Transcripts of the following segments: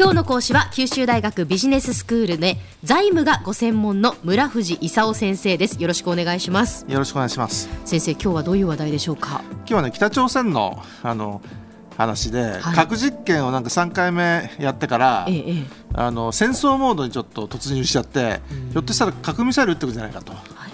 今日の講師は九州大学ビジネススクールで財務がご専門の村藤勲先生です。よろしくお願いします。よろしくお願いします。先生今日はどういう話題でしょうか？今日はね北朝鮮のあの話で、はい、核実験をなんか3回目やってから、ええ、あの戦争モードにちょっと突入しちゃって、ひょっとしたら核ミサイル撃ってくるんじゃないかと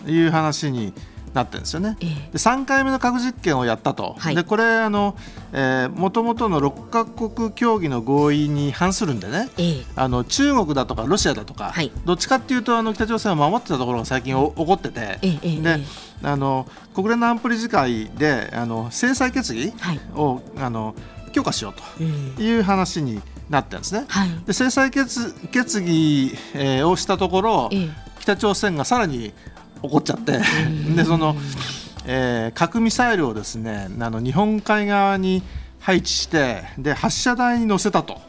いう話になってるんですよね。で3回目の核実験をやったと、はい、でこれあの、えもともとの6か国協議の合意に反するんでね、あの中国だとかロシアだとか、はい、どっちかっていうとあの北朝鮮を守ってたところが最近起こってて、であの国連の安保理事会であの制裁決議を、あの強化しようという話になってるんですね。で制裁決決議、えー、をしたところ、北朝鮮がさらに怒っちゃって。でその、えー、核ミサイルをですねあの日本海側に配置してで発射台に乗せたと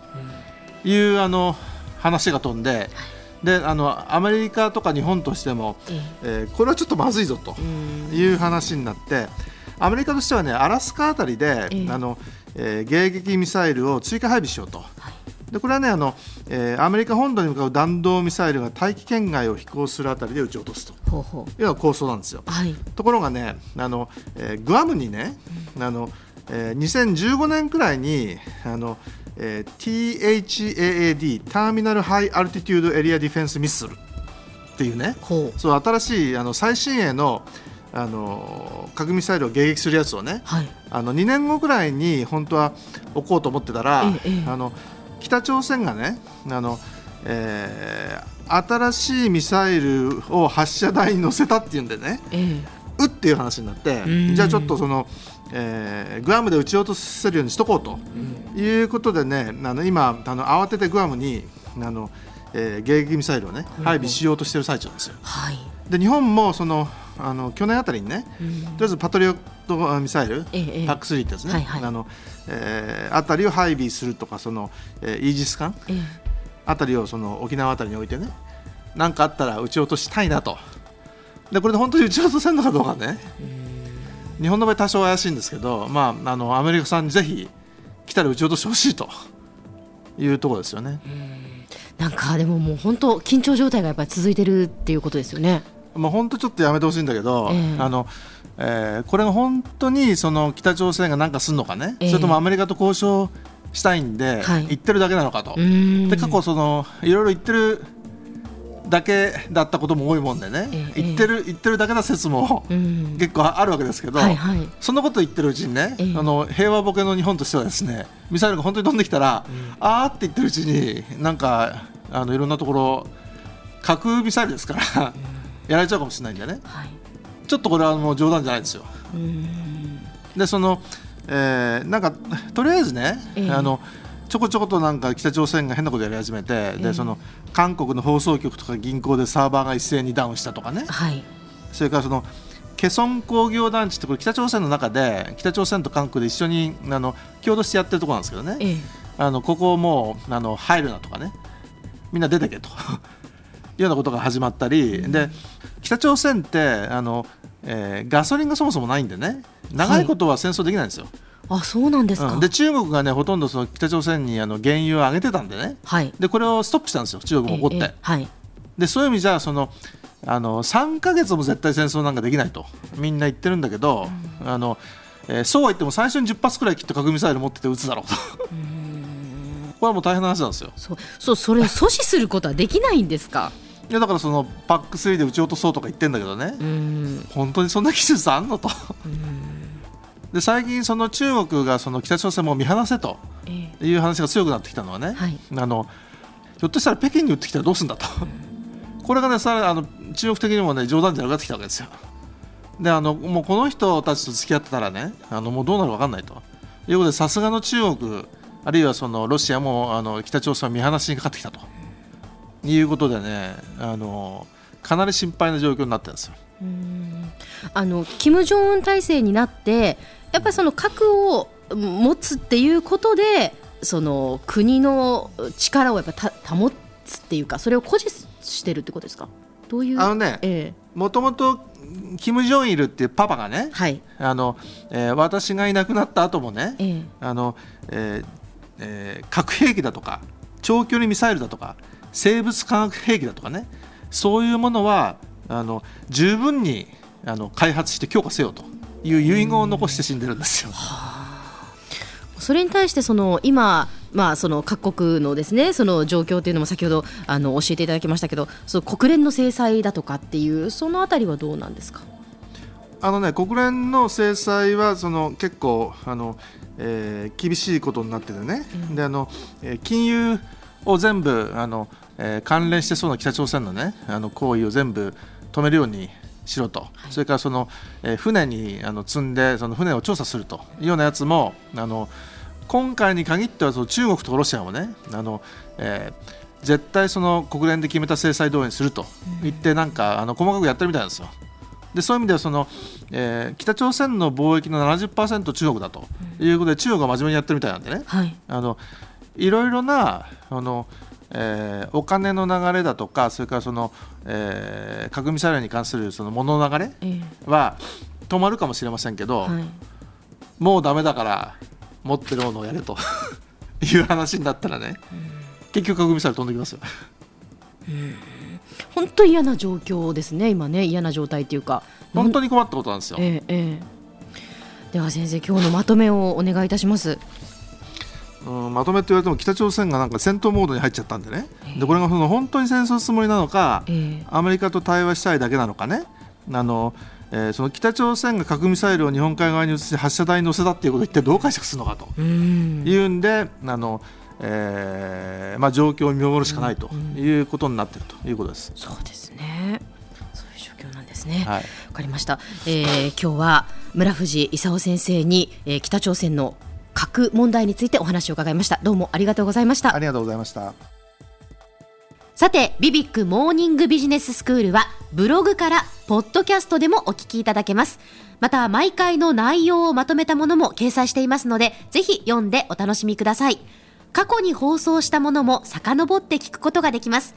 いう、あの話が飛んで。であのアメリカとか日本としても、えー、これはちょっとまずいぞという話になってアメリカとしてはねアラスカあたりで、あのえー、迎撃ミサイルを追加配備しようと。はいでこれはねあの、えー、アメリカ本土に向かう弾道ミサイルが大気圏外を飛行するあたりで撃ち落とすと。いうのが構想なんですよ。はい、ところがねあの、えー、グアムにね、うん、あのえー、2015年くらいにあの、えー、THAAD ターミナルハイアルティテュードエリアディフェンスミッスルっていうねそう新しいあの最新鋭のあの核ミサイルを迎撃するやつをね、はい、あの2年後くらいに本当は置こうと思ってたら、ええ、あの北朝鮮がねあの、えー、新しいミサイルを発射台に乗せたっていうんでね、えー、うっていう話になってじゃあちょっとその、えー、グアムで撃ち落とせるようにしとこうということでねあの今あの慌ててグアムにあの、えー、迎撃ミサイルをね配備しようとしている最中ですよ。はい、で日本もそのあの去年あたりにね、とりあえずパトリオットミサイル、ええ、パック3ってですね、はいはい、あのえー、あたりを配備するとかその、えー、イージス艦、えー、あたりをその沖縄あたりに置いてね。何かあったら撃ち落としたいなと。でこれで本当に撃ち落とせるのかどうかね。日本の場合多少怪しいんですけど、まあ、あのアメリカさんにぜひ来たら撃ち落としてほしいと。いうところですよね。なんかでももう本当緊張状態がやっぱり続いてるっていうことですよね。まあ本当ちょっとやめてほしいんだけど、えー、あのえー、これが本当にその北朝鮮が何かするのかね、えー、それともアメリカと交渉したいんで、はい、言ってるだけなのかと、で過去その、いろいろ言ってるだけだったことも多いもんでね、えー、言ってる言ってるだけな説も結構あるわけですけど、はいはい、そんなこと言ってるうちにね、えー、あの平和ボケの日本としてはですねミサイルが本当に飛んできたら、うん、あーって言ってるうちになんかあのいろんなところ核ミサイルですからやられちゃうかもしれないんだよね。はい。ちょっとこれはもう冗談じゃないですよ。でその、えー、なんかとりあえずね、えー、あのちょこちょことなんか北朝鮮が変なことやり始めて、えー、でその韓国の放送局とか銀行でサーバーが一斉にダウンしたとかね、はい、それからそのケソン工業団地ってこれ北朝鮮の中で北朝鮮と韓国で一緒にあの共同してやってるところなんですけどね、えー、あのここもうあの入るなとかね。みんな出てけというようなことが始まったり、うん、で北朝鮮ってあの、えー、ガソリンがそもそもないんでね長いことは戦争できないんですよ。はい、あそうなんですか、うん、で中国がねほとんどその北朝鮮にあの原油を上げてたんでね、はい、でこれをストップしたんですよ中国も怒って、はい、でそういう意味じゃそのあの3か月も絶対戦争なんかできないと。みんな言ってるんだけど、うん、あのえー、そうは言っても最初に10発くらいきっと核ミサイル持ってて撃つだろうと。これはもう大変な話なんですよ。そう、そうそれを阻止することはできないんですか？いやだからそのパック3で撃ち落とそうとか言ってんだけどね、本当にそんな技術あんのと。で最近、その中国がその北朝鮮も見放せという話が強くなってきたのはね、あのひょっとしたら北京に撃ってきたらどうするんだと、これがねさあの中国的にもね冗談じゃなくなってきたわけですよ。であのもうこの人たちと付き合ってたらねあのもうどうなるか分かんないと。いうことでさすがの中国あるいはそのロシアもあの北朝鮮を見放しにかかってきたと。いうことでねあのかなり心配な状況になってるんですよ。あの金正恩体制になってやっぱりその核を持つっていうことでその国の力をやっぱ保つっていうかそれを誇示してるってことですか？どういう？あのねもともと金正日っていうパパがね、はい。あのえー、私がいなくなった後もね、えーあのえーえー、核兵器だとか長距離ミサイルだとか生物化学兵器だとかねそういうものはあの十分にあの開発して強化せよという遺言を残して死んでるんですよ。それに対してその今まあ、その各国のですねその状況というのも先ほどあの教えていただきましたけどその国連の制裁だとかっていうそのあたりはどうなんですか？あのね、国連の制裁はその結構あの、えー、厳しいことになっててね、うん、であの金融を全部あの、えー、関連してそうな北朝鮮の,、ね、あの行為を全部止めるようにしろと、はい、それからその、えー、船にあの積んでその船を調査すると。いうようなやつもあの今回に限ってはその中国とロシアもねあの、えー、絶対その国連で決めた制裁通りにすると。言ってなんかあの細かくやってるみたいなんですよ。でそういう意味ではその、えー、北朝鮮の貿易の70%中国だと。いうことで、中国が真面目にやってるみたいなんでね、はい、あのいろいろなあの、えー、お金の流れだとかそれからその、えー、核ミサイルに関するその物の流れは止まるかもしれませんけど、はい、もうだめだから持ってるものをやれと いう話になったらね、結局核ミサイル飛んできますよ。本当嫌な状況ですね、今ね、嫌な状態というか。本当に困ったことなんですよ。えーえー、では先生、今日のまとめをお願いいたします。うん、まとめって言われても北朝鮮がなんか戦闘モードに入っちゃったんでね、でこれがその本当に戦争つもりなのか、えー、アメリカと対話したいだけなのかね、あのえー、その北朝鮮が核ミサイルを日本海側に移して発射台に乗せたっていうことを一体どう解釈するのかと。いうんであの、えーまあ、状況を見守るしかないということになっているということです。そうですね。そういう状況なんですね。はい、分かりました、えー、今日は村藤勲先生に、えー、北朝鮮の核問題についてお話を伺いました。どうもありがとうございました。ありがとうございました。さてビビックモーニングビジネススクールはブログからポッドキャストでもお聞きいただけます。また毎回の内容をまとめたものも掲載していますのでぜひ読んでお楽しみください。過去に放送したものも遡って聞くことができます。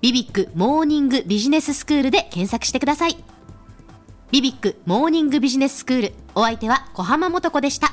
ビビックモーニングビジネススクールで検索してください。ビビックモーニングビジネススクール。お相手は小浜もとこでした